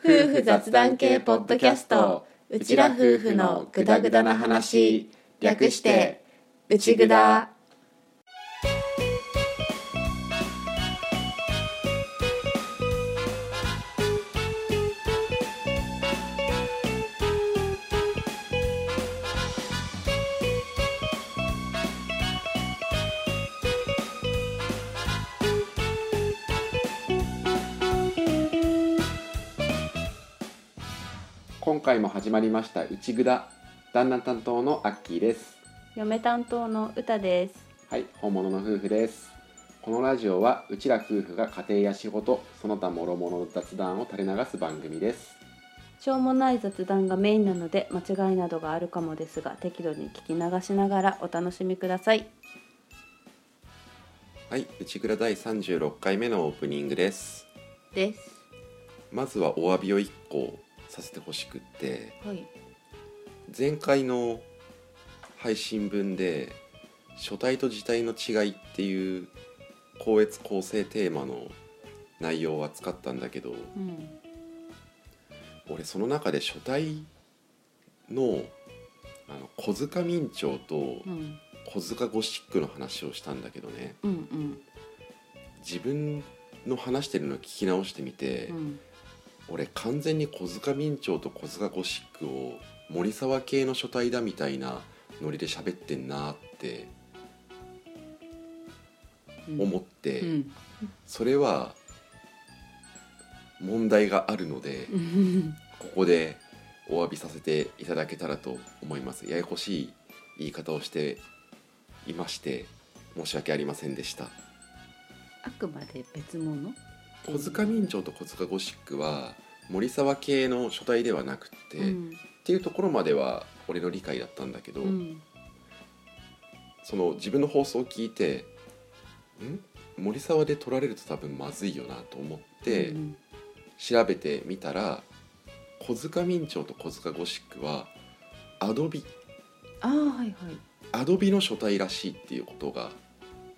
夫婦雑談系ポッドキャスト。うちら夫婦のぐだぐだな話。略してうちぐだ回も始まりました内ぐだ旦那担当のアッキーです。嫁担当の歌です。はい本物の夫婦です。このラジオはうちら夫婦が家庭や仕事その他諸々の雑談を垂れ流す番組です。しょうもない雑談がメインなので間違いなどがあるかもですが適度に聞き流しながらお楽しみください。はい内ぐだ第36回目のオープニングです。です。まずはお詫びを1個させてほしくってはい。前回の配信分で書体と字体の違いっていう校閲構成テーマの内容を扱ったんだけどうん。俺その中で書体のあの小塚明朝とうん。小塚ゴシックの話をしたんだけどね。うんうん。自分の話してるのを聞き直してみて、うん俺完全に小塚明朝と小塚ゴシックを森沢系の書体だみたいなノリで喋ってんなってうん。思って、うん。それは問題があるので、うん。ここでお詫びさせていただけたらと思います。ややこしい言い方をしていまして申し訳ありませんでした。あくまで別物？小塚明朝と小塚ゴシックは森沢系の書体ではなくって、うん。っていうところまでは俺の理解だったんだけど、うん。その自分の放送を聞いてん？森沢で取られると多分まずいよなと思ってうん。調べてみたら小塚明朝と小塚ゴシックはアドビ。ああはいはい。アドビの書体らしいっていうことが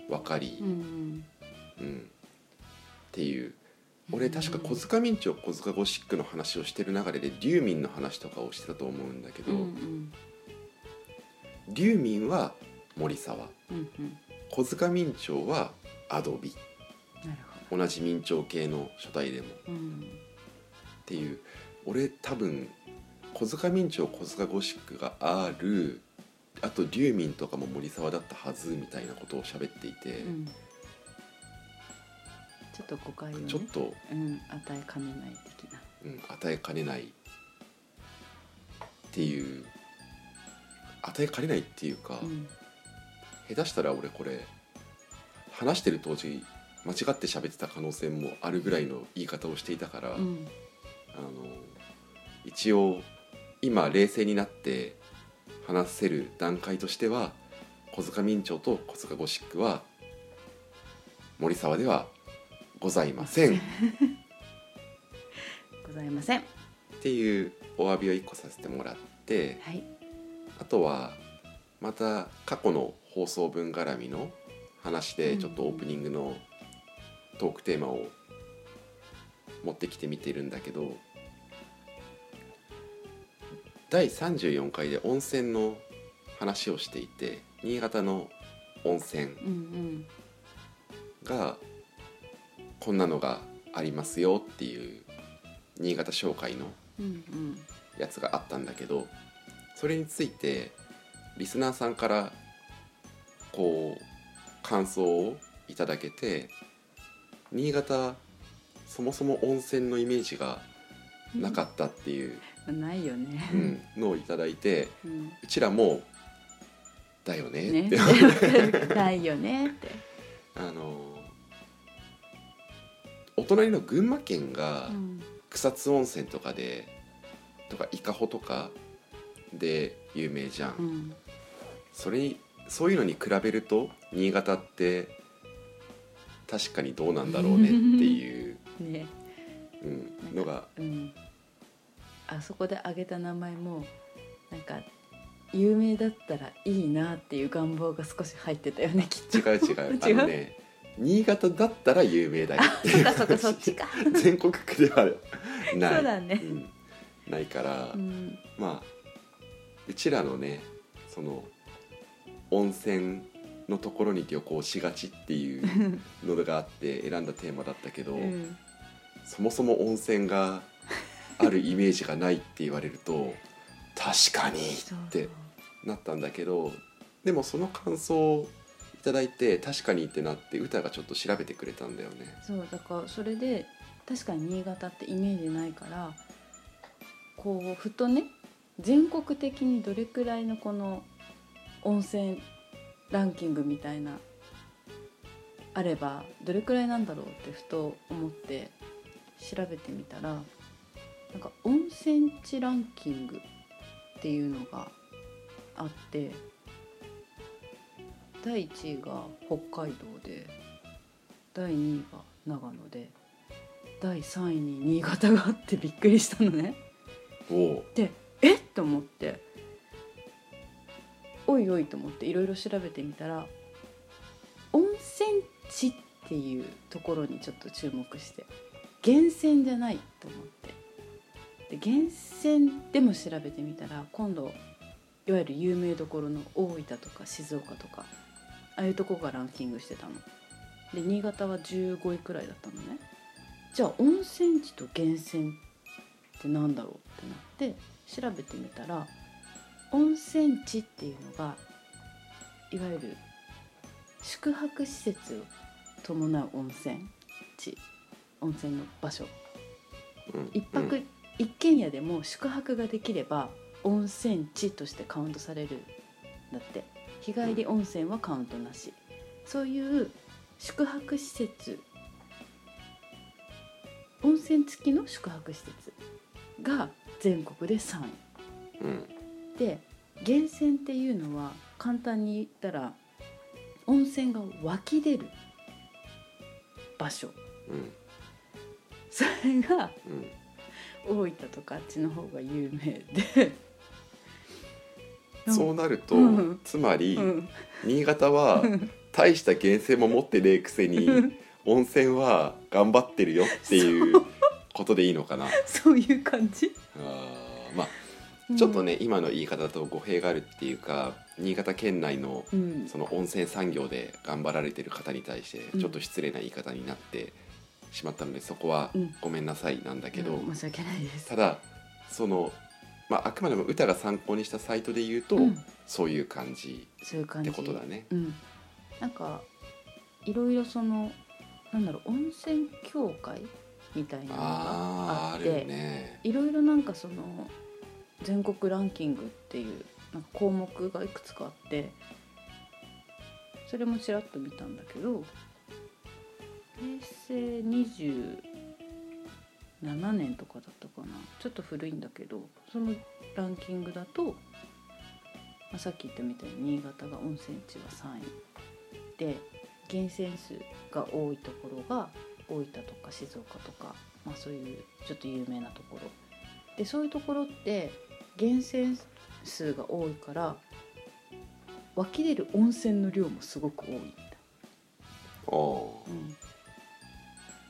分かりう、ん。うん。っていう俺確か小塚明朝小塚ゴシックの話をしてる流れでデューミンの話とかをしてたと思うんだけど、うんうん。デューミンは森沢うんうん。小塚明朝はアドビ同じ明朝系の書体でも。うん。ていう俺多分小塚明朝小塚ゴシックがあるあとデューミンとかも森沢だったはずみたいなことを喋っていて、うんちょっと誤解をねちょっと、うん与えかねない的な。うん、与えかねないっていう。与えかねないっていうか、うん。下手したら俺これ話してる当時間違って喋ってた可能性もあるぐらいの言い方をしていたから、うん。あの一応今冷静になって話せる段階としては小塚明朝と小塚ゴシックは森沢では ございません。っございません。ていうお詫びを1個させてもらってはい。あとはまた過去の放送分絡みの話でちょっとオープニングのトークテーマを持ってきてみてるんだけど第34回で温泉の話をしていて新潟の温泉うん。がこんなのがありますよっていう新潟紹介のやつがあったんだけどそれについてリスナーさんからこう感想をいただけて新潟そもそも温泉のイメージがなかったっていう、うんないよね。うんのをいただいてうん。うちらも「だよね」っね。て、ないよねって。あのお隣の群馬県がうん。草津温泉とかでとか伊香保とかで有名じゃん。うん。それにそういうのに比べると新潟って確かにどうなんだろうねっていう、ね。うん、のが。うん。あそこで挙げた名前もなんか有名だったらいいなっていう願望が少し入ってたよねきっと。違う違う。あ 違う？のね新潟だったら有名だよってそっかそっかそっちか。全国区ではない。そうだね。ん。ないから、うん。まあうちらのねその温泉のところに旅行しがちっていうのがあって 選んだテーマだったけど、うん。そもそも温泉があるイメージがないって言われると 確かにそうってなったんだけどでもその感想ただいて確かにってなって歌がちょっと調べてくれたんだよね。そうだからそれで確かに新潟ってイメージないからこうふとね全国的にどれくらいのこの温泉ランキングみたいなあればどれくらいなんだろうってふと思って調べてみたらなんか温泉地ランキングっていうのがあって第1位が北海道で第2位が長野で第3位に新潟があってびっくりしたのね。でえ？っと思って。おいおいと思っていろいろ調べてみたら温泉地っていうところにちょっと注目して源泉じゃないと思って。で源泉でも調べてみたら今度いわゆる有名どころの大分とか静岡とかああいうとこがランキングしてたの。で新潟は15位くらいだったのね。じゃあ温泉地と源泉ってなんだろうってなって調べてみたら温泉地っていうのがいわゆる宿泊施設を伴う温泉地。温泉の場所。うん。一泊、うん。一軒家でも宿泊ができれば温泉地としてカウントされるんだって日帰り温泉はカウントなし。そういう宿泊施設温泉付きの宿泊施設が全国で3位。うん。で源泉っていうのは簡単に言ったら温泉が湧き出る場所。うん。それがうん。大分とかあっちの方が有名でそうなると、うん。つまり、うん。新潟は大した源泉も持ってねえくせに温泉は頑張ってるよっていうことでいいのかな。そういう感じ、あーまあちょっとね、今の言い方だと語弊があるっていうか新潟県内のうん、その温泉産業で頑張られてる方に対してうん。ちょっと失礼な言い方になってしまったのでそこはうん。ごめんなさいなんだけど、ただその、まあ、あくまでも歌が参考にしたサイトで言うと、うんそういう感じってそういう感じことだね。うん、なんかいろいろそのなんだろう温泉協会みたいなのがあーあてよね。いろいろなんかその全国ランキングっていうなんか項目がいくつかあってそれもちらっと見たんだけど平成27年とかだったかな。ちょっと古いんだけどそのランキングだと、まあ、さっき言ったみたいに新潟が温泉地は3位。で源泉数が多いところが大分とか静岡とか、まあ、そういうちょっと有名なところ。でそういうところって源泉数が多いから湧き出る温泉の量もすごく多いんだ、うん、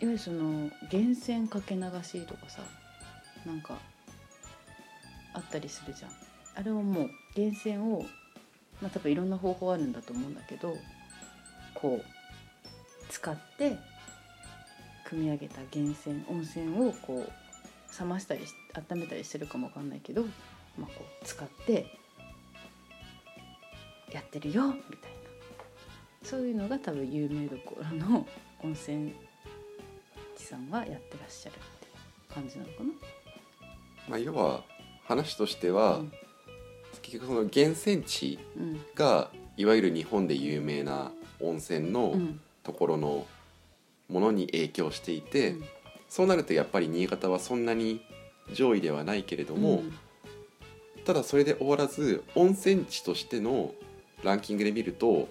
いわゆるその源泉かけ流しとかさなんかあったりするじゃん。あれをもう源泉をまあ多分いろんな方法あるんだと思うんだけどこう使って組み上げた源泉温泉をこう冷ましたりし温めたりしてるかもわかんないけど、まあ、こう使ってやってるよみたいな。そういうのが多分有名どころの温泉さんはやってらっしゃるって感じなのかな？まあ、要は話としては、うん結局その源泉地うんがいわゆる日本で有名な温泉のうんところのものに影響していて、うんそうなるとやっぱり新潟はそんなに上位ではないけれども、うんただそれで終わらず温泉地としてのランキングで見ると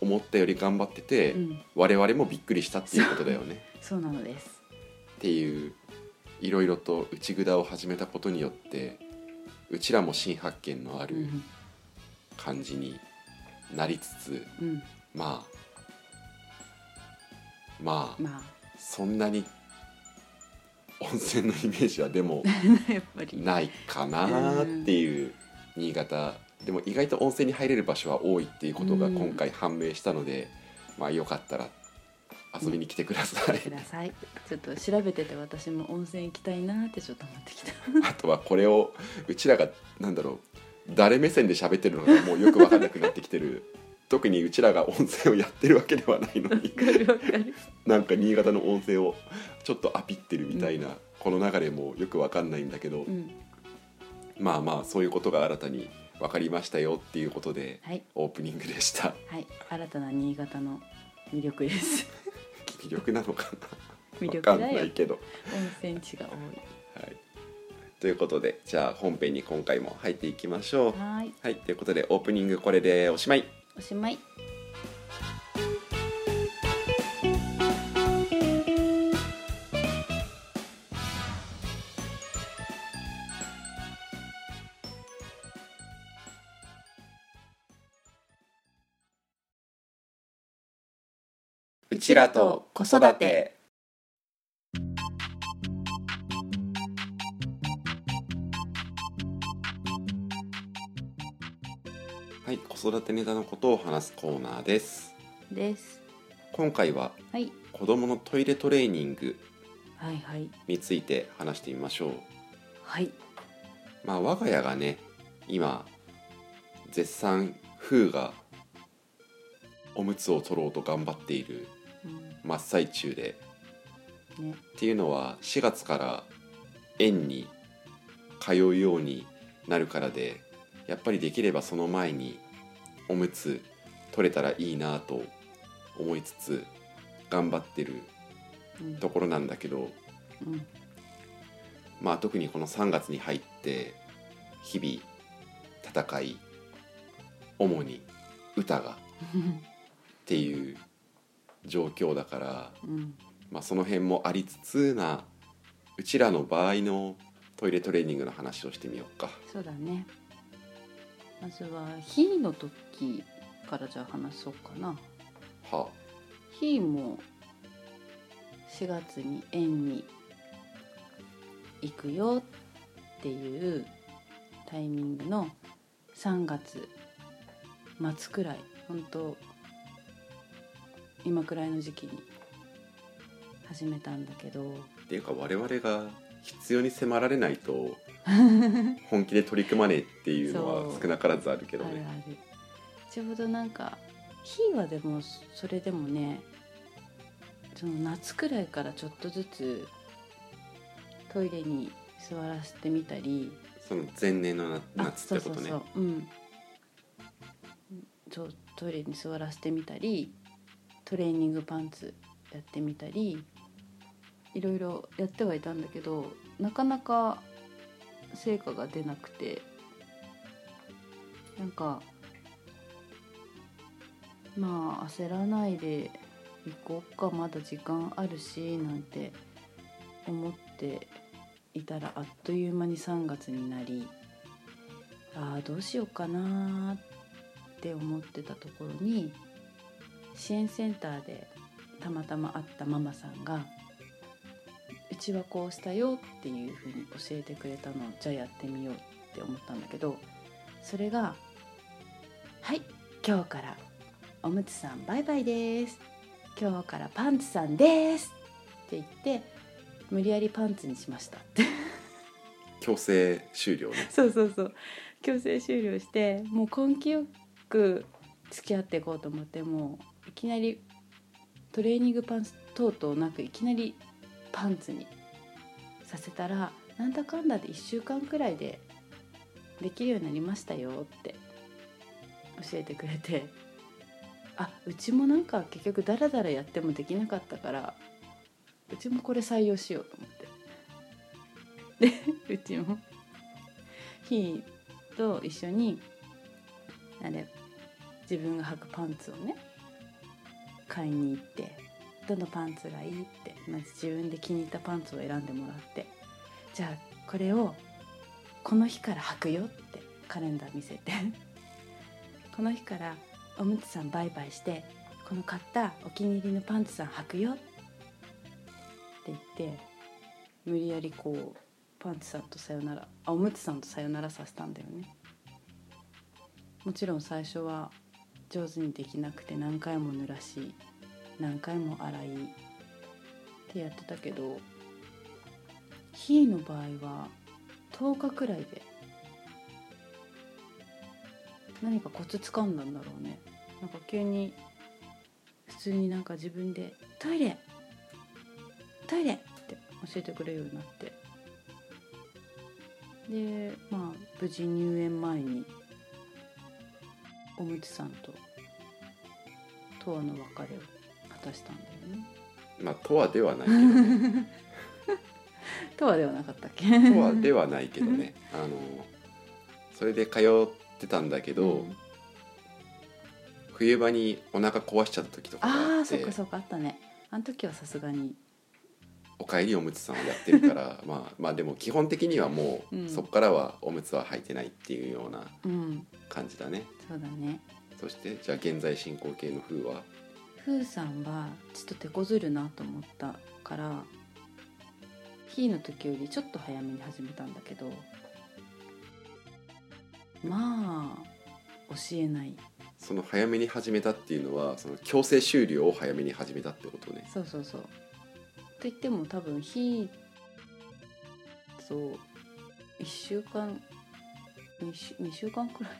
思ったより頑張ってて、うん我々もびっくりしたっていうことだよね。そうなのです。っていういろいろと内札を始めたことによってうちらも新発見のあるうん。感じになりつつ、うん、まあまあまあ。そんなに温泉のイメージはでも ないかなっていう新潟。でも意外と温泉に入れる場所は多いっていうことがうん。今回判明したので、まあよかったら遊びに来てください、ください。ちょっと調べてて私も温泉行きたいなってちょっと思ってきた。あとはこれをうちらがなんだろう誰目線で喋ってるのかもうよく分かんなくなってきてる。特にうちらが温泉をやってるわけではないのに。わかるわかる。なんか新潟の温泉をちょっとアピってるみたいな、この流れもよく分かんないんだけど、うん。まあまあそういうことが新たに分かりましたよっていうことではいオープニングでしたはい新たな新潟の魅力です魅力なのか魅な。分かん力だよ。ないけど、温泉地がはい、ということでじゃあ本編に今回も入っていきましょう。はい。ということでオープニングこれでおしまい。おしまいちらと子育て。はい子育てネタのことを話すコーナーです。です。今回ははい。子供のトイレトレーニングはいはい。について話してみましょう。はい。まあ我が家がね今絶賛風がおむつを取ろうと頑張っているうん真っ最中で。ね。っていうのは4月から園に通うようになるからでやっぱりできればその前におむつ取れたらいいなと思いつつ頑張ってるうん。ところなんだけどうん。まあ特にこの3月に入って日々戦い主に歌がっていう状況だから、うん。まあ、その辺もありつつなうちらの場合のトイレトレーニングの話をしてみようか。そうだね。まずは日の時からじゃあ話そうかな。は日も4月に園に行くよっていうタイミングの3月末くらい。本当今くらいの時期に始めたんだけど。っていうか我々が必要に迫られないと 本気で取り組まねえっていうのは少なからずあるけどあるね。ある。ちょうどなんか日はでもそれでもねその夏くらいからちょっとずつトイレに座らせてみたり。その前年の夏ってことね。そうそうそう。うん。そうトイレに座らせてみたりトレーニングパンツやってみたりいろいろやってはいたんだけどなかなか成果が出なくてなんかまあ焦らないで行こうかまだ時間あるしなんて思っていたらあっという間に3月になりああどうしようかなって思ってたところに支援センターでたまたま会ったママさんが「うちはこうしたよ」っていうふうに教えてくれたのをじゃあやってみようって思ったんだけどそれが「はい今日からおむつさんバイバイです。今日からパンツさんです」って言って無理やりパンツにしました。って強制終了ね。そうそうそう。強制終了してもう根気よく付き合っていこうと思ってもういきなりトレーニングパンツ等々なくいきなりパンツにさせたらなんだかんだで1週間くらいでできるようになりましたよって教えてくれてあうちもなんか結局ダラダラやってもできなかったからうちもこれ採用しようと思って。でうちもひーと一緒にあれ自分が履くパンツをね買いに行ってどのパンツがいいってまず自分で気に入ったパンツを選んでもらってじゃあこれをこの日から履くよってカレンダー見せて この日からおむつさんバイバイしてこの買ったお気に入りのパンツさん履くよって言って無理やりこうパンツさんとさよならあおむつさんとさよならさせたんだよね。もちろん最初は上手にできなくて何回も濡らし何回も洗いってやってたけどひーの場合は10日くらいで何かコツ掴んだんだろうねなんか急に普通になんか自分で「トイレトイレ!」って教えてくれるようになってでまあ無事入園前におむつさんととわの別れを果たしたんだよね。まあとはではないけどねとわではなかったっけ？とはではないけどね。あのそれで通ってたんだけど、うん。冬場にお腹壊しちゃった時とかがああってあそっかそっかあったね。あの時はさすがに。おかえりおむつさんをやってるから まあまあでも基本的にはもう、うん。そこからはおむつは履いてないっていうようなうん。感じだね。そうだねそしてじゃあ現在進行形の風は？ふーさんはちょっと手こずるなと思ったからひーの時よりちょっと早めに始めたんだけどまあ教えない。その早めに始めたっていうのはその強制終了を早めに始めたってことね。そうそうそう。と言っても多分ひーと1週間 2, 週2週間くらい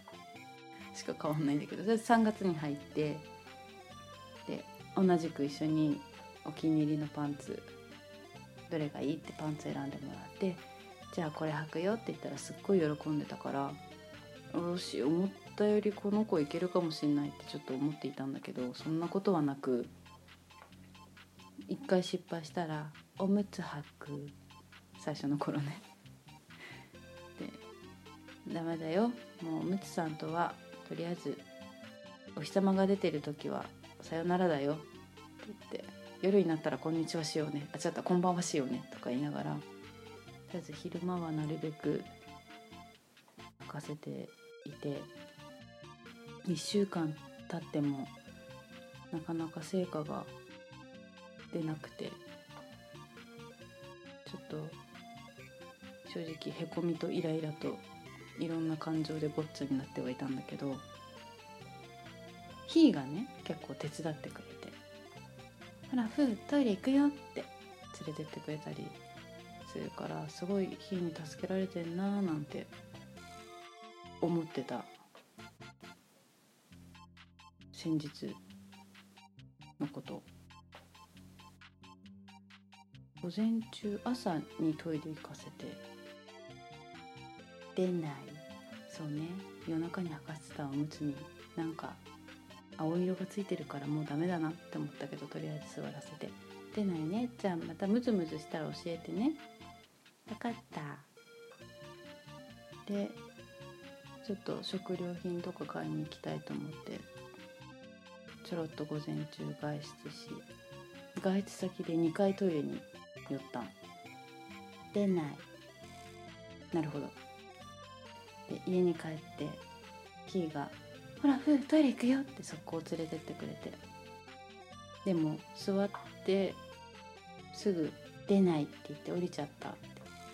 しか変わんないんだけどそれ3月に入ってで同じく一緒にお気に入りのパンツどれがいいってパンツ選んでもらってじゃあこれ履くよって言ったらすっごい喜んでたからよし思ったよりこの子いけるかもしれないってちょっと思っていたんだけどそんなことはなく一回失敗したらおむつ履く最初の頃ね。で「ダメだよ。もうおむつさんとはとりあえずお日様が出てる時はさよならだよ」って言って「夜になったらこんにちはしようねあ違ったこんばんはしようね」とか言いながらとりあえず昼間はなるべく履かせていて1週間経ってもなかなか成果が出なくてちょっと正直へこみとイライラといろんな感情でごっつになってはいたんだけどひーがね結構手伝ってくれて「ほらふートイレ行くよ」って連れてってくれたりするからすごいひーに助けられてんなーなんて思ってた。先日のこと。午前中朝にトイレ行かせて出ない。そうね。夜中に履かせてたおむつになんか青色がついてるからもうダメだなって思ったけどとりあえず座らせて。出ないね。じゃあまたムズムズしたら教えてね。分かった。でちょっと食料品とか買いに行きたいと思ってちょろっと午前中外出し外出先で2回トイレに寄ったん出ない。なるほど。家に帰ってキーが「ほらふうトイレ行くよ」って速攻連れてってくれて。でも座ってすぐ「出ない」って言って降りちゃったって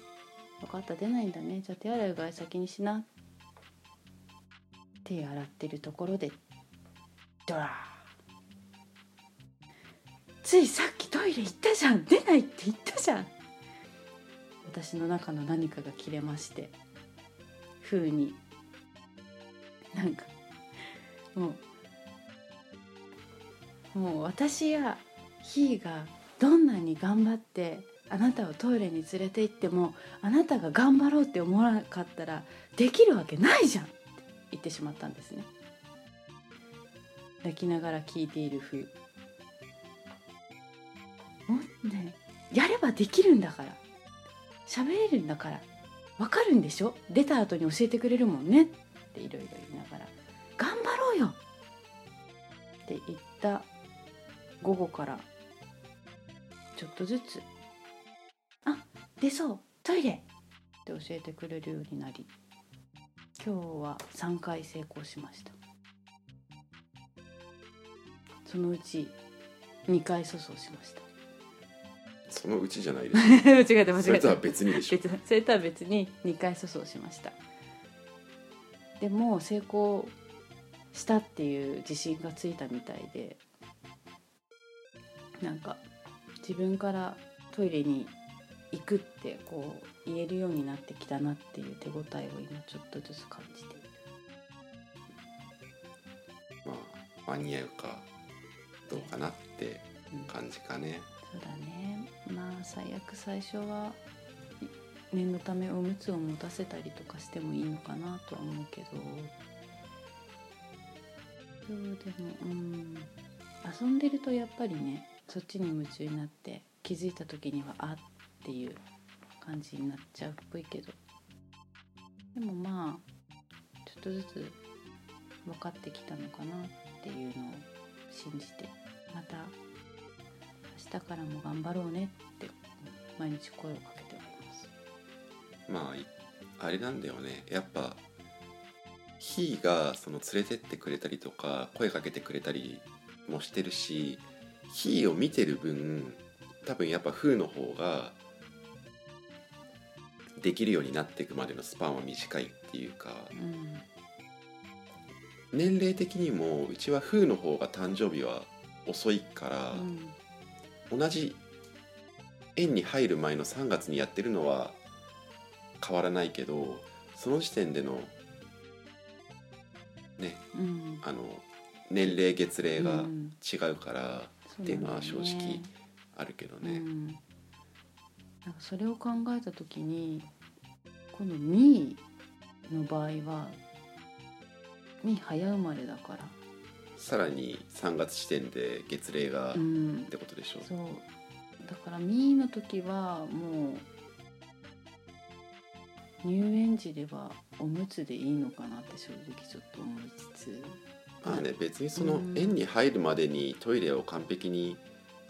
「分かった出ないんだね。じゃあ手洗いうがい先にしな」手洗ってるところでドラーついさっきトイレ行ったじゃん。出ないって言ったじゃん。私の中の何かが切れまして。風に。なんかもうもう私やひーがどんなに頑張ってあなたをトイレに連れて行ってもあなたが頑張ろうって思わなかったらできるわけないじゃんって言ってしまったんですね。泣きながら聞いている風もうねやればできるんだから。喋れるんだから。わかるんでしょ？出た後に教えてくれるもんね。っていろいろ言いながら。頑張ろうよ。って言った午後から。ちょっとずつ「あ出そう。トイレ!」って教えてくれるようになり。今日は3回成功しました。そのうち2回粗相しました。そのうちじゃないです。間 違えた間違えた。それとは別にでしょ。別それとは別に2回粗相しました。でも成功したっていう自信がついたみたいでなんか自分からトイレに行くってこう言えるようになってきたなっていう手応えを今ちょっとずつ感じて。いるまあ間に合うかどうかなってうん感じかねそうだね。まあ最悪最初は念のためおむつを持たせたりとかしてもいいのかなとは思うけど。そうでもうん。遊んでるとやっぱりねそっちに夢中になって気づいた時にはあっていう感じになっちゃうっぽいけど。でもまあちょっとずつ分かってきたのかなっていうのを信じてまた日からも頑張ろうねって毎日声をかけてはいます。まあいあれなんだよね。やっぱひーがその連れてってくれたりとか声かけてくれたりもしてるしひーを見てる分多分やっぱふーの方ができるようになっていくまでのスパンは短いっていうかうん。年齢的にもうちはふーの方が誕生日は遅いから、うん同じ園に入る前の3月にやってるのは変わらないけどその時点でのねうん。あの年齢月齢がうん。違うからっていうのは正直あるけどね、うん、なんかそれを考えた時にこのミーの場合はミー早生まれだから、さらに3月時点で月齢が、っうん、てことでしょそう。だからミーの時はもう入園時ではおむつでいいのかなって正直ちょっと思いつつ。まあね別にそのうん園に入るまでにトイレを完璧に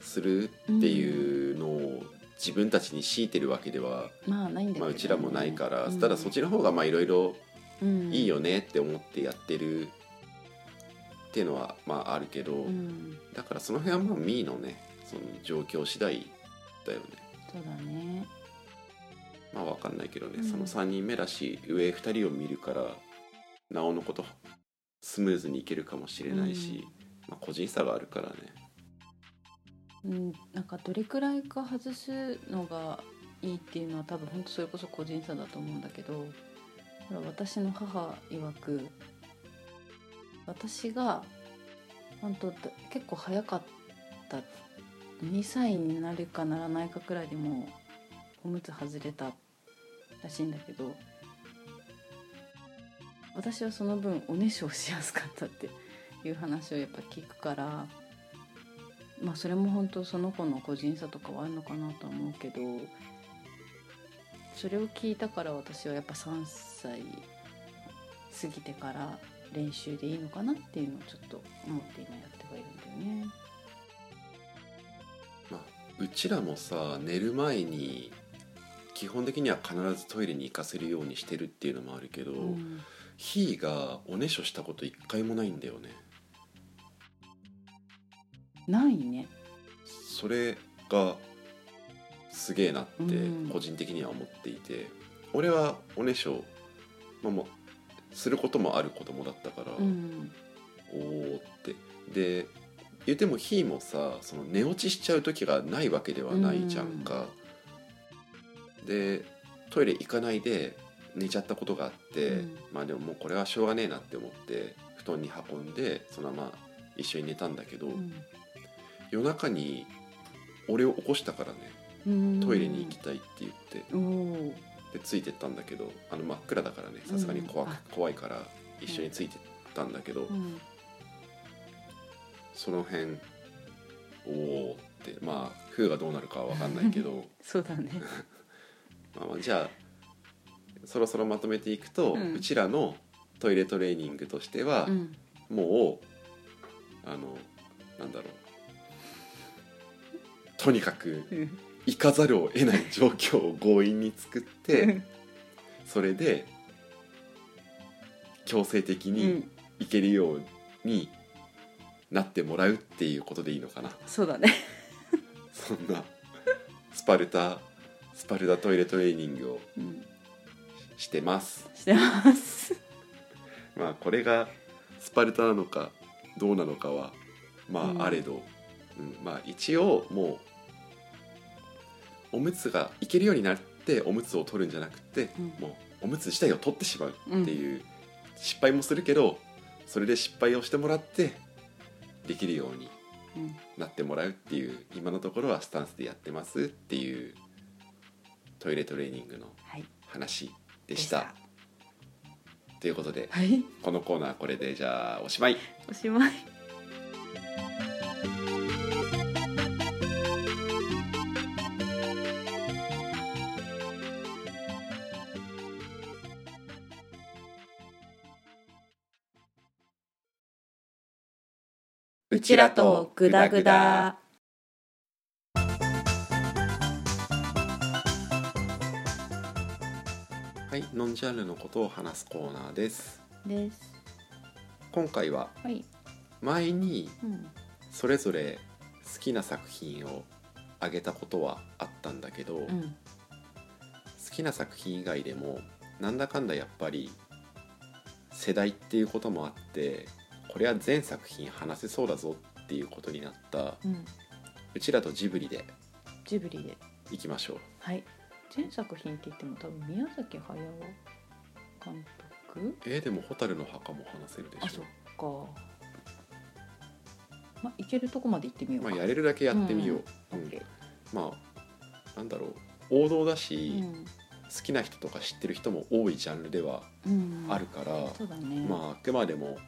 するっていうのを自分たちに強いてるわけでは、まあないんだけど、ね。まあ、うちらもないから、うん。ただそっちの方がまあいろいろうん。いいよねって思ってやってるっていうのはまああるけど、うん。だからその辺はまあミーのねその状況次第だよね。そうだね。まあわかんないけどね、うん。その3人目だし上2人を見るからなおのことスムーズにいけるかもしれないし、まあ、個人差があるからね。うん、なんかどれくらいか外すのがいいっていうのは多分本当それこそ個人差だと思うんだけどほら私の母曰く私が本当結構早かった2歳になるかならないかくらいでもおむつ外れたらしいんだけど私はその分おねしょしやすかったっていう話をやっぱ聞くから。まあそれも本当その子の個人差とかはあるのかなと思うけどそれを聞いたから私はやっぱ3歳過ぎてから練習でいいのかなっていうのをちょっと思って今やってはいるんだよね。まあ、うちらもさ寝る前に基本的には必ずトイレに行かせるようにしてるっていうのもあるけど、うんひーがおねしょしたこと一回もないんだよねないね。それがすげえなってうん個人的には思っていて、俺はおねしょ、まあ、もうすることもある子供だったから、うん。おーって。で言ってもひーもさその寝落ちしちゃう時がないわけではないじゃんか、でトイレ行かないで寝ちゃったことがあって、うん。まあでももうこれはしょうがねえなって思って布団に運んでそのまま一緒に寝たんだけど、うん。夜中に俺を起こしたからね。うん。トイレに行きたいって言ってでついてったんだけどあの真っ暗だからねさすがに怖くうんあ。怖いから一緒についてったんだけど、うん。その辺おおってまあ風がどうなるかは分かんないけど そうだね。まあまあじゃあそろそろまとめていくと、ううんちらのトイレトレーニングとしては、うん。もうあのなんだろう。とにかくうん行かざるを得ない状況を強引に作ってそれで強制的うにん。行けるようになってもらうっていうことでいいのかな。そうだね。そんなパルタスパルタトイレトレーニングをうん、してます。してます。まあこれがスパルタなのかどうなのかはまうん。ああれど、うん。まあ一応もうおむつがいけるようになっておむつを取るんじゃなくて、うん。もうおむつ自体を取ってしまうっていう、失敗もするけどそれで失敗をしてもらってできるようにうんなってもらうっていう今のところはスタンスでやってますっていうトイレトレーニングのはい。話でした。ということではい。このコーナーこれでじゃあおしまい。おしまいうちらとグダグダ。はいノンジャンルのことを話すコーナーです。です。今回ははい、前にうん、それぞれ好きな作品をあげたことはあったんだけど、好うん。きな作品以外でもなんだかんだやっぱり世代っていうこともあってこれは全作品話せそうだぞっていうことになったうん。うちらとジブリでジブリでいきましょう。はい。全作品って言っても多分宮崎駿監督？えー、でも「蛍の墓」も話せるであそしょっか。まあ行けるとこまで行ってみようか。まあやれるだけやってみよう、うん。オッまあなんだろう。王道だし、うん。好きな人とか知ってる人も多いジャンルではうん。あるから、そうだね。まああくまでも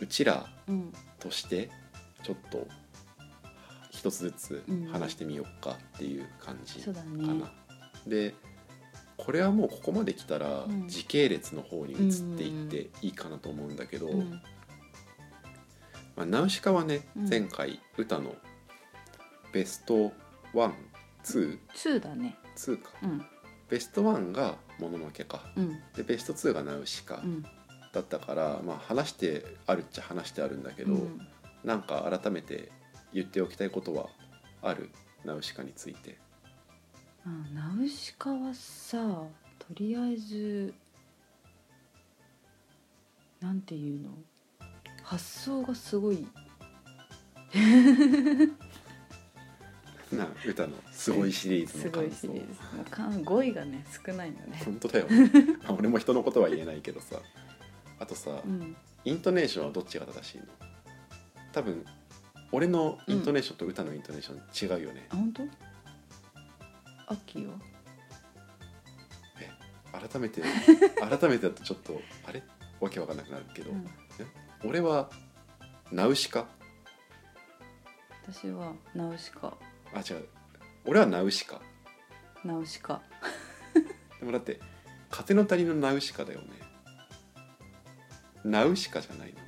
うちらうん。としてちょっと一つずつ話してみようかっていう感じかそうだな。ねでこれはもうここまで来たらうん。時系列の方に移っていっていいかなと思うんだけど、うん。まあ、ナウシカはね、うん。前回歌のベストワンツー。2だね。ツーか。うん。ベストワンがもののけか。うん。でベスト2がナウシカ。うんだったから、まあ話してあるっちゃ話してあるんだけど、うん。なんか改めて言っておきたいことはある？ナウシカについて。あナウシカはさとりあえずなんていうの？発想がすごい。な歌のすごいシリーズすの感想。ごいシリーズ。語彙がね少ないのね。本当だよ。まあ俺も人のことは言えないけどさあとさ、うん。イントネーションはどっちが正しいの？多分俺のイントネーションと歌のイントネーション違うよね、あ本当？秋は？改めて 改めてだとちょっとあれ？わけわかんなくなるけど、うん。俺はナウシカ？私はナウシカ。あ違う。俺はナウシカ。ナウシカ。でもだって風の谷のナウシカだよねナウシカじゃないの？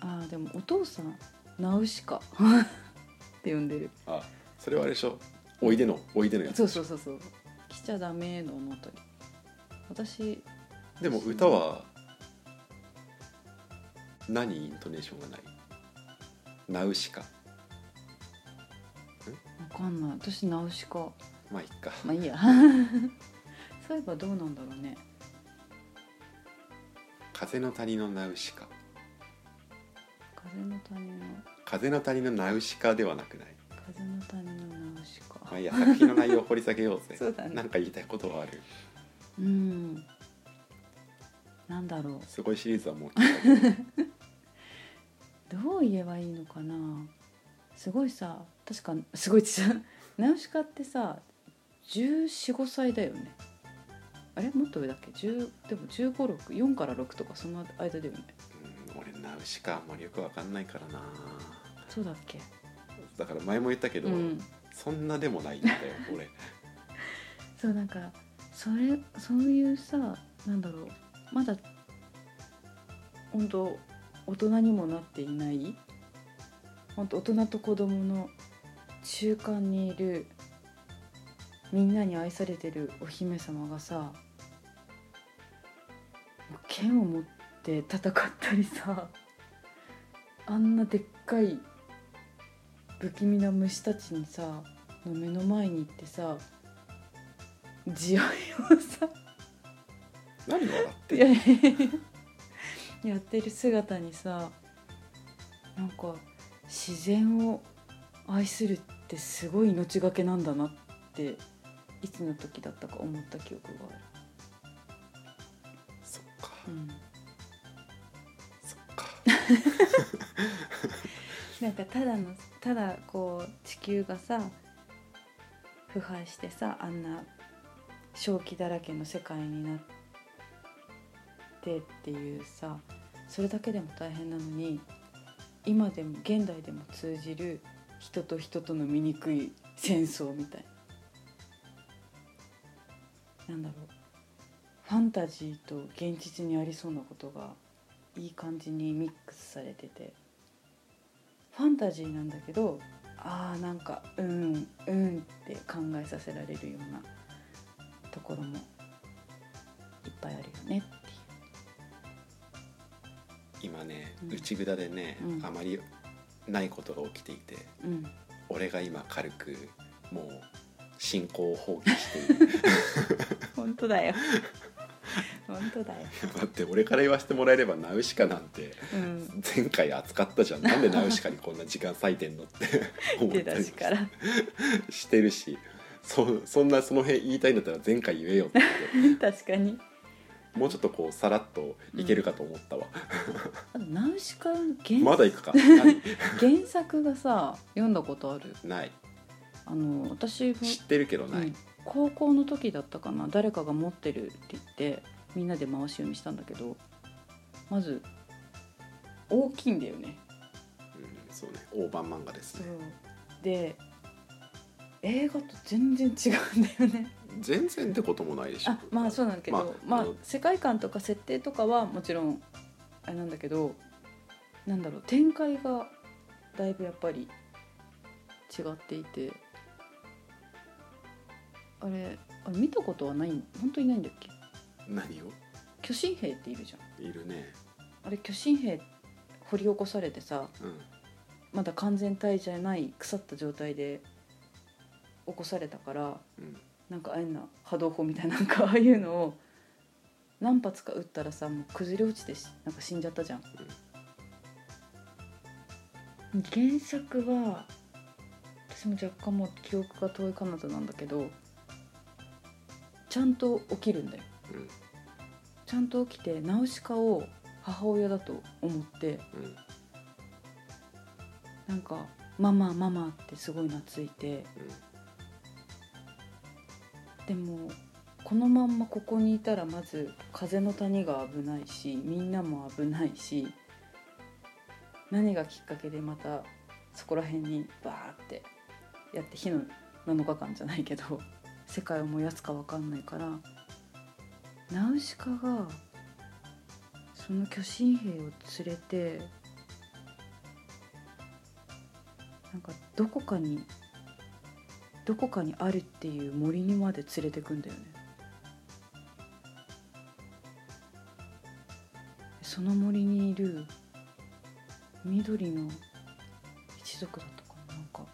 あーでもお父さんナウシカ。って呼んでる。あそれはあれでしょ？おいでのおいでのやつそうそうそうそう。来ちゃダメののとり私でも歌は何イントネーションがない？ナウシカ。わかんない。私ナウシカ。まあいっか。まあいいや。そういえばどうなんだろうね風の谷のナウシカ。風の谷の。風の谷のナウシカではなくない？風の谷のナウシカ。まあいいや作品の内容を掘り下げようぜ。そうだね。なんか言いたいことはある。うん。なんだろすごいシリーズはもう聞いたけどうどう言えばいいのかな？すごいさ確かすごいちっナウシカってさ1415歳だよねあれ？もっと上だっけ？10でも1564から6とかその間だよね。うん俺ナウシカあんまりよくわかんないからな。そうだっけ？だから前も言ったけど、うん。そんなでもないんだよ 俺。そうなんかそれそういうさなんだろう。まだ本当大人にもなっていない本当大人と子供の中間にいるみんなに愛されてるお姫様がさ剣を持って戦ったりさあんなでっかい不気味な虫たちにさの目の前に行ってさ地合いをさ何笑ってややってる姿にさなんか自然を愛するってすごい命がけなんだなっていつの時だったか思った記憶がある。そっかうん。そっか。なんかただのただこう地球がさ腐敗してさあんな正気だらけの世界になってっていうさそれだけでも大変なのに今でも現代でも通じる人と人との醜い戦争みたいなんだろう。ファンタジーと現実にありそうなことがいい感じにミックスされてて。ファンタジーなんだけどあーなんかうんうんって考えさせられるようなところもいっぱいあるよねって今ねうん。内蔵でね、うん。あまりないことが起きていてうん。俺が今軽くもう信仰を放棄している。本当だよ 本当だよ。だって俺から言わせてもらえればナウシカなんてうん。前回扱ったじゃん。なんでナウシカにこんな時間割いてんのって 思っ出たりだしから。してるし。そそんなその辺言いたいんだったら前回言えよって。確かに。もうちょっとこうさらっといけるかと思ったわ、あとナウシカの原まだ行くか。何？原作がさ読んだことある？ない。あの私も。知ってるけどない、うん高校の時だったかな誰かが持ってるって言ってみんなで回し読みしたんだけどまず大きいんだよね。うんそうね。大判漫画ですね。で映画と全然違うんだよね。全然ってこともないでしょ。あまあそうなんだけど、ままあああの世界観とか設定とかはもちろんあれなんだけどなんだろう展開がだいぶやっぱり違っていてあれあれ見たことはない本当にないんだっけ？何を？巨神兵っているじゃん。いるね。あれ巨神兵掘り起こされてさうん。まだ完全体じゃない腐った状態で起こされたからうん。なんかああいうな波動砲みたいななんかああいうのを何発か撃ったらさもう崩れ落ちてしなんか死んじゃったじゃん。原作は私も若干もう記憶が遠い彼女なんだけどちゃんと起きるんだよ。うん。ちゃんと起きてナウシカを母親だと思ってうん。なんか「ママママ」ってすごい懐いてでもこのまんまここにいたらまず風の谷が危ないしみんなも危ないし何がきっかけでまたそこら辺にバーってやって火の7日間じゃないけど世界を燃やすか分かんないからナウシカがその巨神兵を連れてなんかどこかにどこかにあるっていう森にまで連れてくんだよね。その森にいる緑の一族だったかななんか。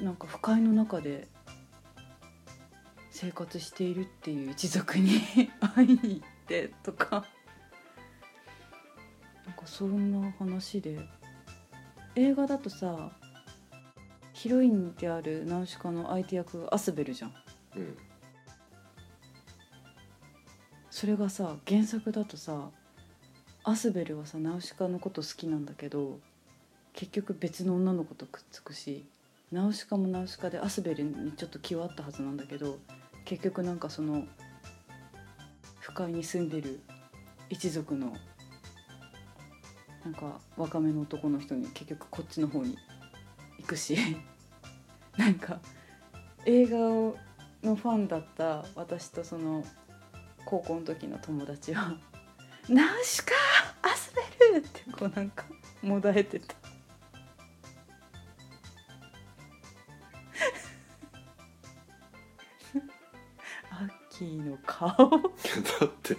なんか不快の中で生活しているっていう一族に 会いに行ってとか。なんかそんな話で。映画だとさヒロインであるナウシカの相手役がアスベルじゃん。うん。それがさ原作だとさアスベルはさナウシカのこと好きなんだけど結局別の女の子とくっつくしナウシカもナウシカでアスベルにちょっと気はあったはずなんだけど結局なんかその不快に住んでる一族のなんか若めの男の人に結局こっちの方に行くし なんか映画のファンだった私とその高校の時の友達は「ナウシカアスベル!」ってこうなんかもだえてた。ーの顔だって。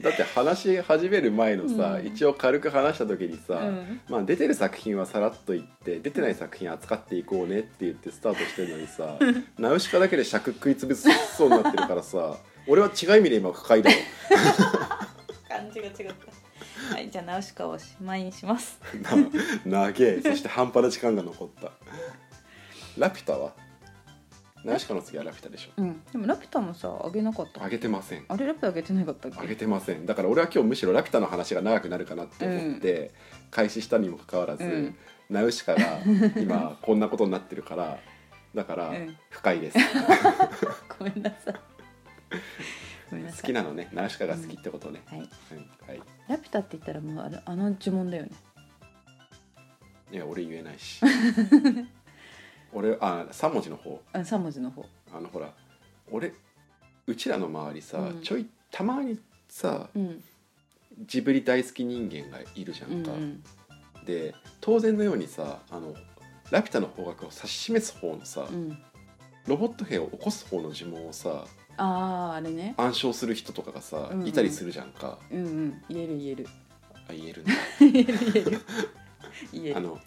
だって話し始める前のさ、うん。一応軽く話した時にさ、うん。まあ、出てる作品はさらっと言って出てない作品扱っていこうねって言ってスタートしてるのにさ ナウシカだけで尺食いつぶしそうになってるからさ俺は違う意味で今不快だよ感じが違った。はいじゃあナウシカをしまいにします。な長え。そして半端な時間が残った。ラピュタは？ナウシカの次はラピュタでしょ。うん。でもラピュタもさあげなかった。あげてません。あれラピュタあげてなかったっけ？あげてません。だから俺は今日むしろラピュタの話が長くなるかなって思って開始したにもかかわらず、うん。ナウシカが今こんなことになってるからだからうん。不快です、ごめんなさい。好きなのね。ナウシカが好きってことね、はい。うん。はい。ラピュタって言ったらもうあのあの呪文だよね。いや俺言えないし 俺あ3文字の方。あ三文字の方。あのほら俺うちらの周りさ、うん。ちょいたまにさうん。ジブリ大好き人間がいるじゃうんんか、うんで当然のようにさあのラピュタの方角を指し示す方のさ、うん。ロボット兵を起こす方の呪文をさあああれね。暗唱する人とかがさ、うんうん。いたりするじゃんか。うんうん。言える言える。あ言えるんだ 言える言える。言える。あの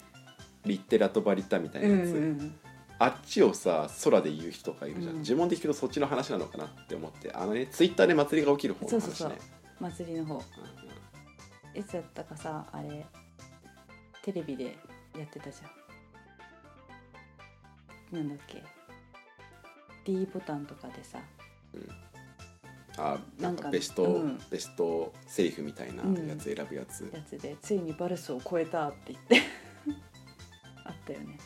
リッテラとバリッタみたいなうんやつ、うんあっちをさ空で言う人とかいるじゃん、うん。呪文で聞くとそっちの話なのかなって思ってあのねツイッターで祭りが起きる方の話ね。そうそうそう。祭りの方。うん。いつやったかさあれテレビでやってたじゃん。なんだっけ。D ボタンとかでさ。あなんなんかかベスト、うん。ベストセリフみたいなやつ選ぶやつ、やつでついにバルスを超えたって言って。あったよね。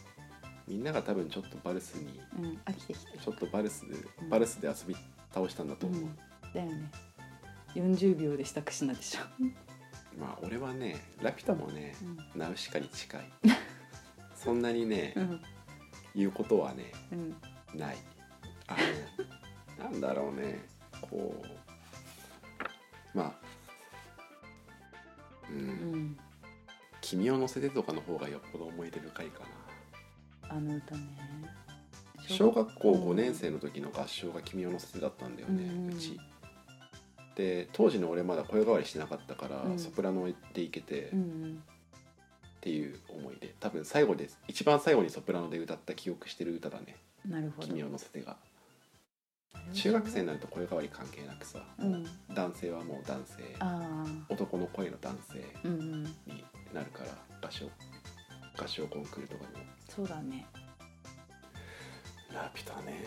みんなが多分ちょっとバルスにうん飽きてきて。ちょっとバルスで、うん。バルスで遊び倒したんだと思う、うん。だよね。40秒で支度しなでしょ、まあ俺はねラピュタもねうん。ナウシカに近い。そんなにね、うん。言うことはねうん。ない。あのなんだろうねこうまあうん、うん君を乗せてとかの方がよっぽど思い出深いかな。あの歌ね。小学校5年生の時の合唱が「君を乗せて」だったんだよね、ううんち。で当時の俺まだ声変わりしてなかったから、うん。ソプラノでいけてっうんうん。ていう思い出多分最後です一番最後にソプラノで歌った記憶してる歌だね「なるほど。君を乗せて」が。中学生になると声変わり関係なくさ、うん。男性はもう男性。男の声の男性になるから合唱合唱コンクールとかでも。そうだね。ラピュタね。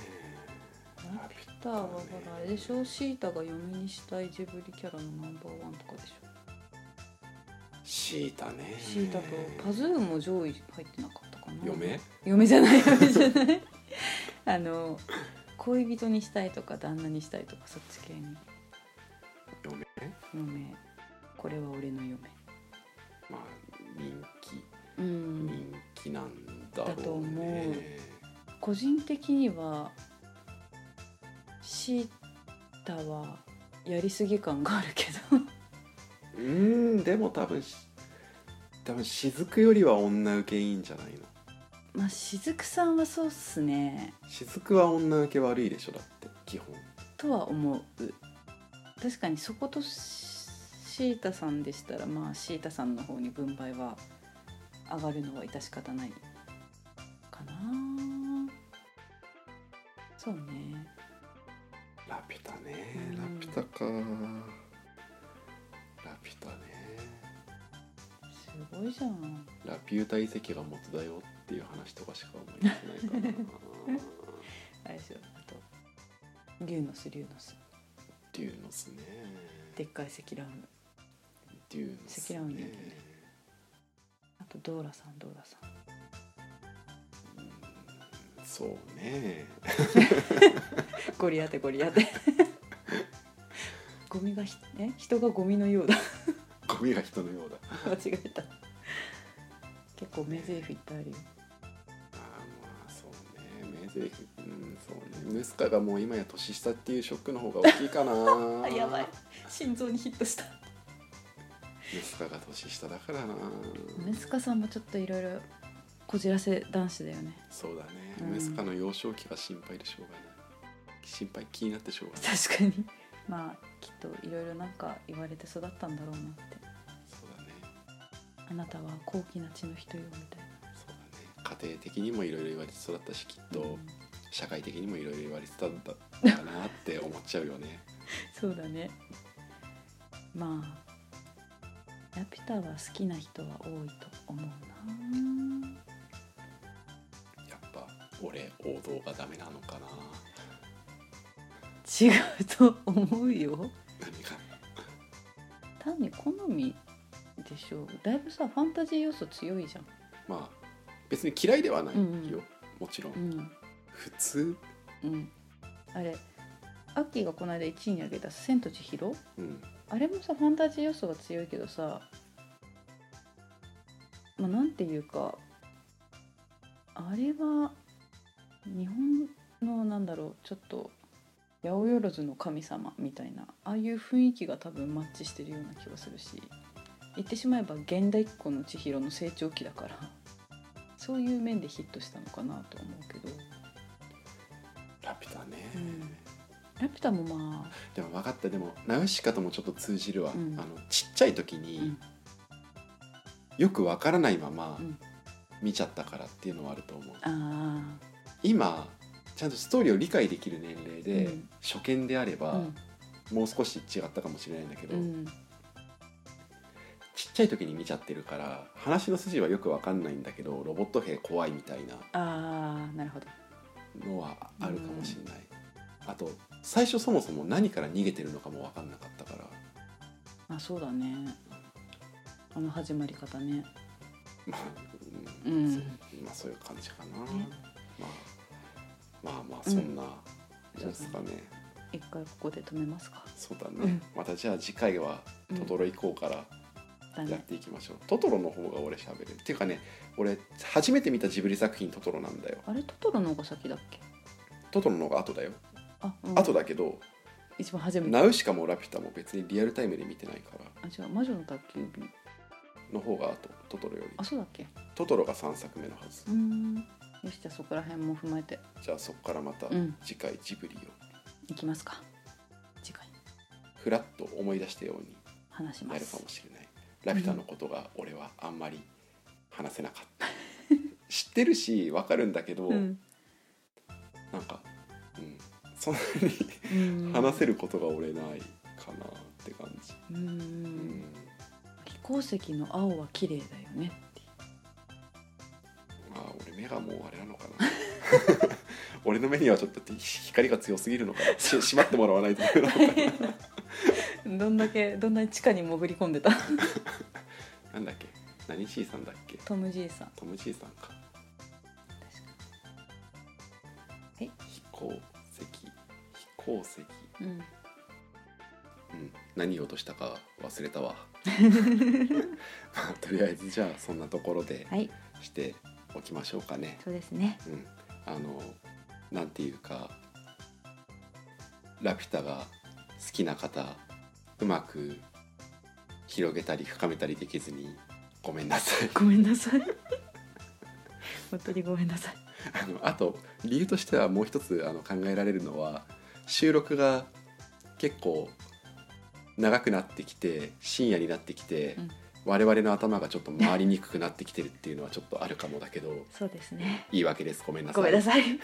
ラピュタはほらあれでしょ？シータが嫁にしたいジブリキャラのナンバーワンとかでしょ？シータね。シータとパズーも上位入ってなかったかな。嫁？嫁じゃない。嫁じゃない。あの恋人にしたいとか旦那にしたいとかそっち系に。嫁？嫁。これは俺の嫁まあ人気。うん。人気なんだろう思ね。個人的にはシータはやりすぎ感があるけど。うーんでも多分し多分雫よりは女受けいいんじゃないの？まあ雫さんはそうっすね。雫は女受け悪いでしょだって基本。とは思う。確かにそことシータさんでしたらまあシータさんの方に軍配は上がるのは致し方ないかな。そうね。ラピュタね。うん。ラピュタか。ラピュタね。すごいじゃん。ラピュタ遺跡が元だよっていう話とかしか思い出せないかな。あれですよあと。リューノスリューノスデューノスね。でっかい積乱雲デューノス積乱雲ねねあとドーラさんドーラさん。そうね。ゴリ当てゴリ当て ゴミがひえ？人がゴミのようだ。ゴミが人のようだ。間違えた。結構名台詞いっぱいあるよ。ああまあそうね。名台詞うんそうね。ムスカがもう今や年下っていうショックの方が大きいかな。あやばい。心臓にヒットしたムスカが年下だからな。ムスカさんもちょっといろいろこじらせ男子だよね。そうだね、うん。ムスカの幼少期が心配でしょうがない。心配気になってしょうがない。確かに。まあきっといろいろなんか言われて育ったんだろうなって。そうだね。あなたは高貴な血の人よみたいそうだね。家庭的にもいろいろ言われて育ったしきっな、とうん。社会的にもいろいろ言われてたんだかなって思っちゃうよね。そうだね。まあラピュタは好きな人は多いと思うな。やっぱ俺王道がダメなのかな。違うと思うよ。何が？単に好みでしょ。うだいぶさファンタジー要素強いじゃん。まあ別に嫌いではないよ、うんうん。もちろん、うん。普通？うん。あれアッキーがこの間1位に挙げた「千と千尋？うん」あれもさファンタジー要素が強いけどさまあなんていうかあれは日本のなんだろうちょっと八百万の神様みたいなああいう雰囲気が多分マッチしてるような気がするし言ってしまえば現代っ子の千尋の成長期だからそういう面でヒットしたのかなとは思うけど、ラピュタね、うん、ラピュタもま。あでも分かった。でもナウシカともちょっと通じるわ、うん。あのちっちゃい時に、うん。よく分からないままうん。見ちゃったからっていうのはあると思う。あ今ちゃんとストーリーを理解できる年齢で、うん。初見であれあば、もう少し違ったかもしれないんだけど、うん。ちっちゃい時に見ちゃってるから話の筋はよく分かんないんだけどロボット兵怖いみたいなああなるほど。のはあるかもしれない、あと最初そもそも何から逃げてるのかも分かんなかったから。あそうだね。あの始まり方ね。まあ、ううん。うまあそういう感じかな、ね。まあまあまあそんな、どうですかね。一回ここで止めますか。そうだね、うん。またじゃあ次回はうんトトロ行こうからだやっねていきましょう、トトロの方が俺喋る。っていうかね俺初めて見たジブリ作品トトロなんだよ。あれトトロの方が先だっけ？トトロの方が後だよ、あ、うん、後だけど一番初めて。ナウシカもラピュタも別にリアルタイムで見てないから。あじゃあ魔女の宅急便の方が後トトロより。あそうだっけ？トトロが3作目のはず。うーん。よしじゃあそこら辺も踏まえて。じゃあそこからまたうん。次回ジブリを。いきますか。次回。ふらっと思い出したように話しますなるかもしれない。ラピュタのことが俺はあんまり話せなかった。知ってるし分かるんだけど、うん。なんか、うん、そんなにうん話せることが俺ないかなって感じ、ううんん。飛行石の青は綺麗だよねまあ俺目がもうあれなのかな。俺の目にはちょっと光が強すぎるのかな。し閉まってもらわないとダメなのかな。どんだけどんなに地下に潜り込んでた？なんだっけ？何 C さんだっけ？トムじいさん。トム G さんか。はい飛行行石うん。うん、何言おうとしたか忘れたわ。まあとりあえずじゃあそんなところではい。しておきましょうかね、そうですね。うん、あのなんていうかラピュタが好きな方うまく広げたり深めたりできずにごめんなさい。ごめんなさい。本当にごめんなさい。あのあと理由としてはもう一つあの考えられるのは収録が結構長くなってきて深夜になってきて、うん。我々の頭がちょっと回りにくくなってきてるっていうのはちょっとあるかもだけどそうですね。いいわけです。ごめんなさい。ごめんなさい、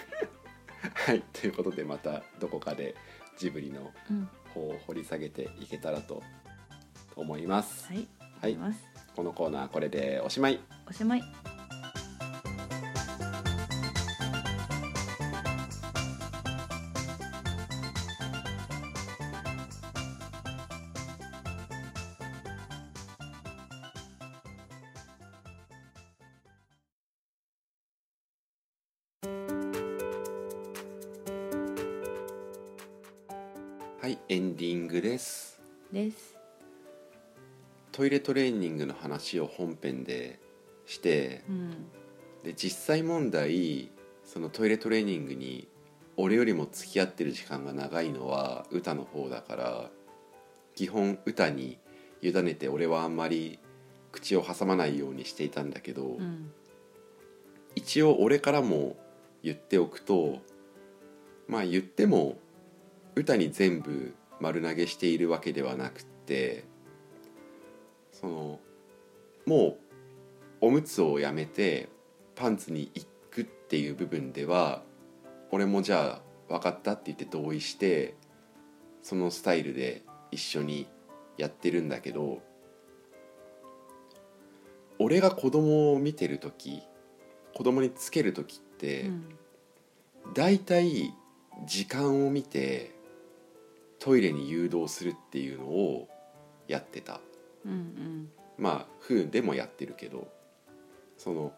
はい。ということでまたどこかでジブリのうん、方を掘り下げていけたらと思います。はい。はい。いきます。このコーナーこれでおしまい。おしまいはいトレーニングの話を本編でしてうん。で実際問題そのトイレトレーニングに俺よりも付き合ってる時間が長いのは歌の方だから基本歌に委ねて俺はあんまり口を挟まないようにしていたんだけど、うん。一応俺からも言っておくとまあ言っても歌に全部丸投げしているわけではなくってそのもうおむつをやめてパンツに行くっていう部分では俺もじゃあ分かったって言って同意してそのスタイルで一緒にやってるんだけど俺が子供を見てる時子供につける時って、うん。だいたい時間を見てトイレに誘導するっていうのをやってたまあ不運でもやってるけどその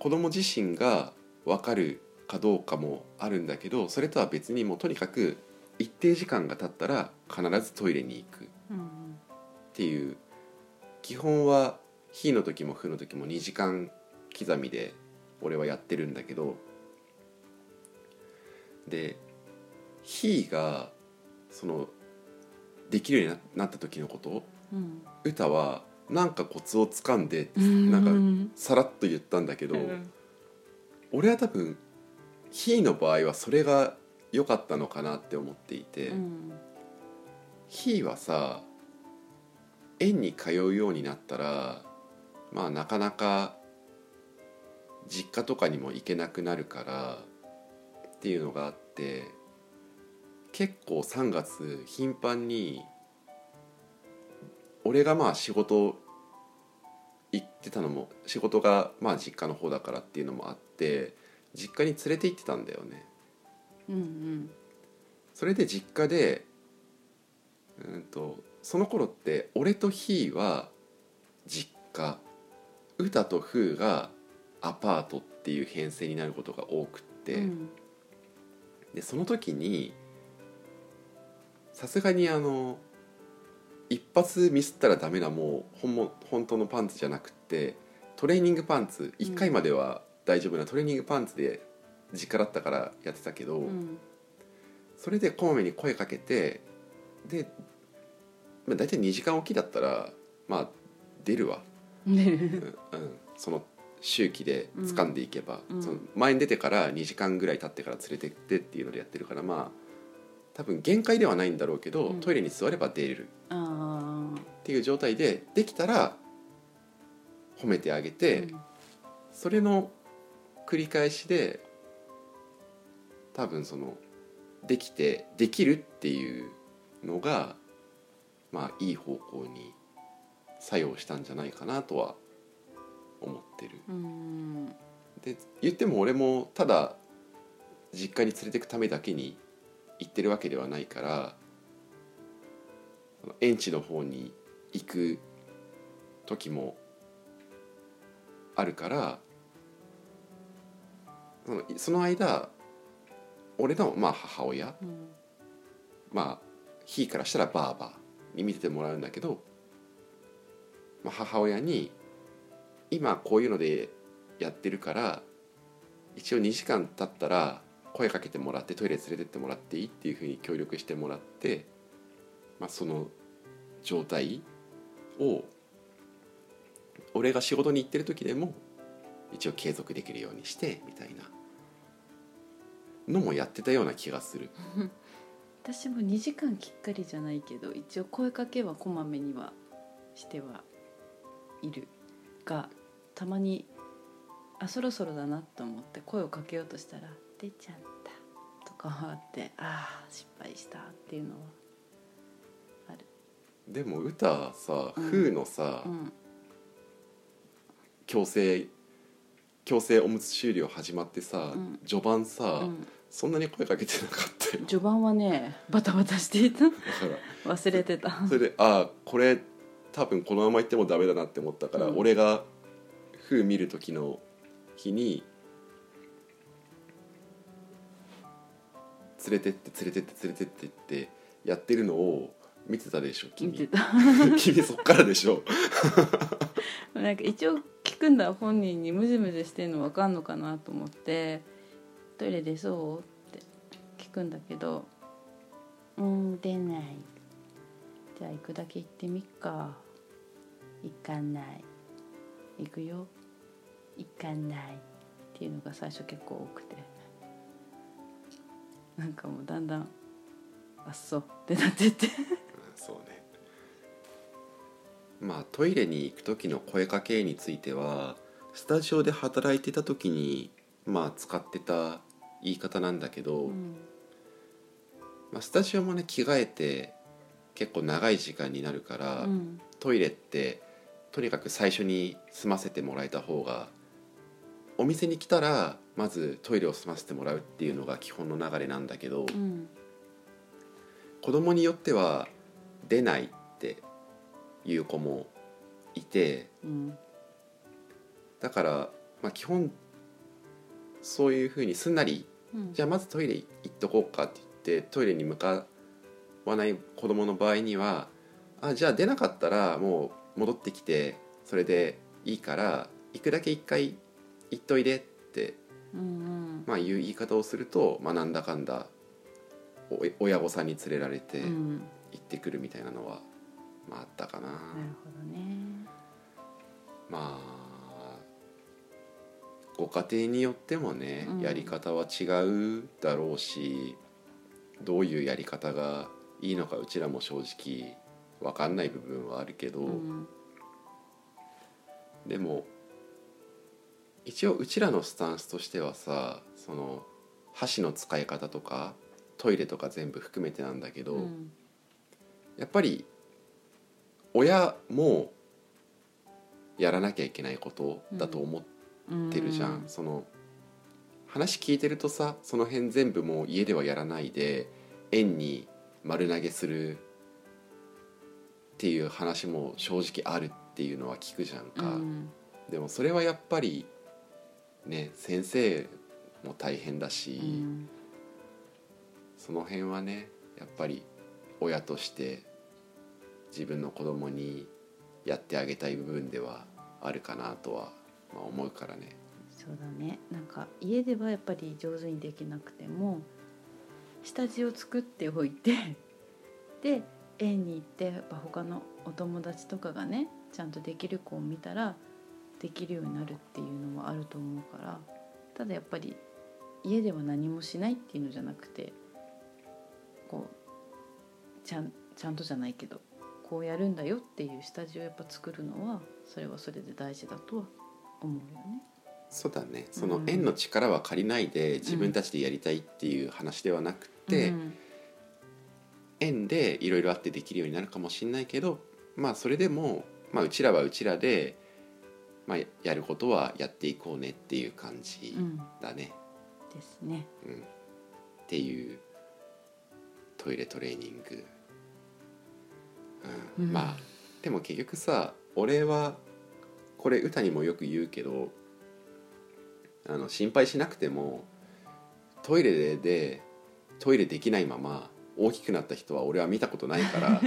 子供自身が分かるかどうかもあるんだけどそれとは別にもうとにかく一定時間が経ったら必ずトイレに行く。っていう基本は「非」の時も「不」の時も2時間刻みで俺はやってるんだけどで「非」がそのできるようになった時のこと？うん。歌はなんかコツをつかんでうん。なんかうんさらっと言ったんだけど、うん。俺は多分「非」の場合はそれが良かったのかなって思っていてうん「非」はさ園に通うようになったらまあなかなか実家とかにも行けなくなるからっていうのがあって結構3月頻繁に俺がまあ仕事行ってたのも仕事がまあ実家の方だからっていうのもあって実家に連れて行ってたんだよね。うんそれで実家でうんとその頃って俺とひーは実家歌とふーがアパートっていう編成になることが多くって、うん。でその時にさすがにあの一発ミスったらダメなもう本も本当のパンツじゃなくってトレーニングパンツ1回までは大丈夫なトレーニングパンツで実家だったからやってたけど、うん。それでこまめに声かけてで、まあ、大体2時間おきだったらまあ出るわ、うんうんうん、その周期で掴んでいけば、うん。その前に出てから2時間ぐらい経ってから連れてってっていうのでやってるからまあ多分限界ではないんだろうけど、うん。トイレに座れば出れる。っていう状態でできたら褒めてあげて、それの繰り返しで多分そのできてできるっていうのがまあいい方向に作用したんじゃないかなとは思ってる。うん。で言っても俺もただ実家に連れてくためだけに行ってるわけではないから園地の方に行く時もあるからそのその間俺のまあ母親うん。まあひいからしたらばあばに見ててもらうんだけど、まあ、母親に今こういうのでやってるから一応2時間経ったら声かけてもらってトイレ連れてってもらっていいっていうふうに協力してもらって、まあ、その状態を俺が仕事に行ってる時でも一応継続できるようにしてみたいなのもやってたような気がする。私も2時間きっかりじゃないけど一応声かけはこまめにはしてはいるがたまにあそろそろだなと思って声をかけようとしたら「出ちゃった」とかあって「ああ失敗した」っていうのはある。でも歌さ、うん。風のさ、うん。強制強制おむつ終了始まってさ、うん。序盤さ、うん、そんなに声かけてなかったよ。序盤はねバタバタしていた。忘れてた。それでああこれ多分このまま行ってもダメだなって思ったから、うん。俺が風見る時の日に連れてって連れてって連れてってってやってるのを見てたでしょ君。見てた。君そっからでしょ。なんか一応聞くんだ本人にムズムズしてんの分かんのかなと思って「トイレ出そう?」って聞くんだけど「うん出ない」「じゃあ行くだけ行ってみっか」「行かない」「行くよ」「行かない」っていうのが最初結構多くてなんかもうだんだんあそうってなってて。うんそうねまあトイレに行く時の声かけについてはスタジオで働いてた時にまあ使ってた言い方なんだけど、うん。まあ、スタジオもね着替えて結構長い時間になるから、うん。トイレってとにかく最初に済ませてもらえた方がお店に来たらまずトイレを済ませてもらうっていうのが基本の流れなんだけど、うん。子供によっては出ないっていう子もいてうん。だから、まあ、基本そういうふうにすんなりうん。じゃあまずトイレ行っとこうかって言ってトイレに向かわない子供の場合にはあじゃあ出なかったらもう戻ってきてそれでいいから行くだけ一回行っといでって、うんうん。まあ、いう言い方をすると、まあ、なんだかんだお親御さんに連れられてうん。行ってくるみたいなのは、まあ、あったかな。なるほどね。まあご家庭によってもね、うん。やり方は違うだろうしどういうやり方がいいのかうちらも正直分かんない部分はあるけど、うん。でも一応うちらのスタンスとしてはさその箸の使い方とかトイレとか全部含めてなんだけど、うん。やっぱり親もやらなきゃいけないことだと思ってるじゃん、その話聞いてるとさその辺全部もう家ではやらないで円に丸投げするっていう話も正直あるっていうのは聞くじゃんか、うん。でもそれはやっぱりね先生も大変だし、うんその辺はねやっぱり親として自分の子供にやってあげたい部分ではあるかなとは、まあ、思うからね。そうだねなんか家ではやっぱり上手にできなくても下地を作っておいて で園に行ってやっぱ他のお友達とかがねちゃんとできる子を見たらできるようになるっていうのはあると思うからただやっぱり家では何もしないっていうのじゃなくてこうちゃんちゃんとじゃないけどこうやるんだよっていう下地をやっぱ作るのはそれはそれで大事だとは思うよね。そうだね。そのうん。園の力は借りないで自分たちでやりたいっていう話ではなくて、うん。園でいろいろあってできるようになるかもしれないけどまあそれでも、まあ、うちらはうちらで、まあ、やることはやっていこうねっていう感じうん。だね、ですね。うん。っていうトイレトレーニング、うん。うん。まあでも結局さ俺はこれ歌にもよく言うけどあの心配しなくてもトイレでトイレできないまま大きくなった人は俺は見たことないから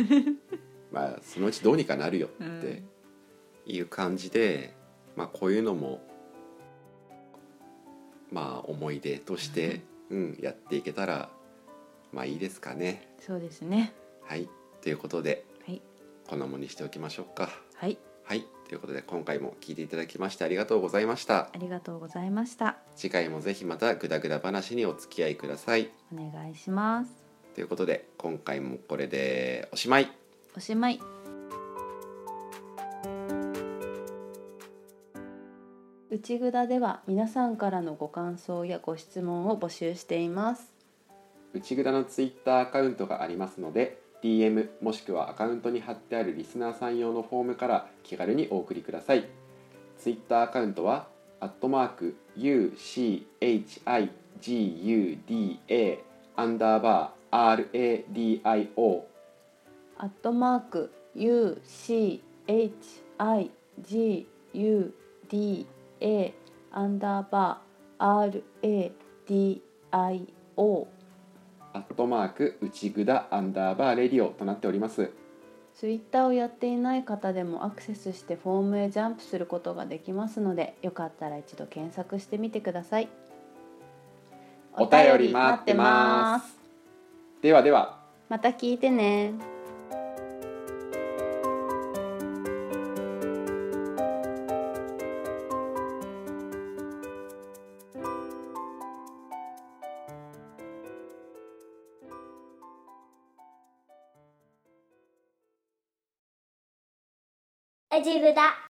まあそのうちどうにかなるよっていう感じで、まあこういうのもまあ思い出として、うん、やっていけたらまあいいですかね。そうですね。はいということではいこんなもんにしておきましょうか。はいはいということで今回も聞いていただきましてありがとうございました。ありがとうございました。次回もぜひまたグダグダ話にお付き合いください。お願いします。ということで今回もこれでおしまい。おしまい。内ぐだでは皆さんからのご感想やご質問を募集しています。内ぐだのツイッターアカウントがありますので DM もしくはアカウントに貼ってあるリスナーさん用のフォームから気軽にお送りください。ツイッターアカウントはアットマーク UCHIGUDA アンダーバー RADIO アットマーク U C H I G U D A アンダーバー R A D I O アットマーク内ぐだアンダーバーレディオとなっております。ツイッターをやっていない方でもアクセスしてフォームへジャンプすることができますのでよかったら一度検索してみてください。お便り待ってます。ではでは。また聞いてねうちぶだ。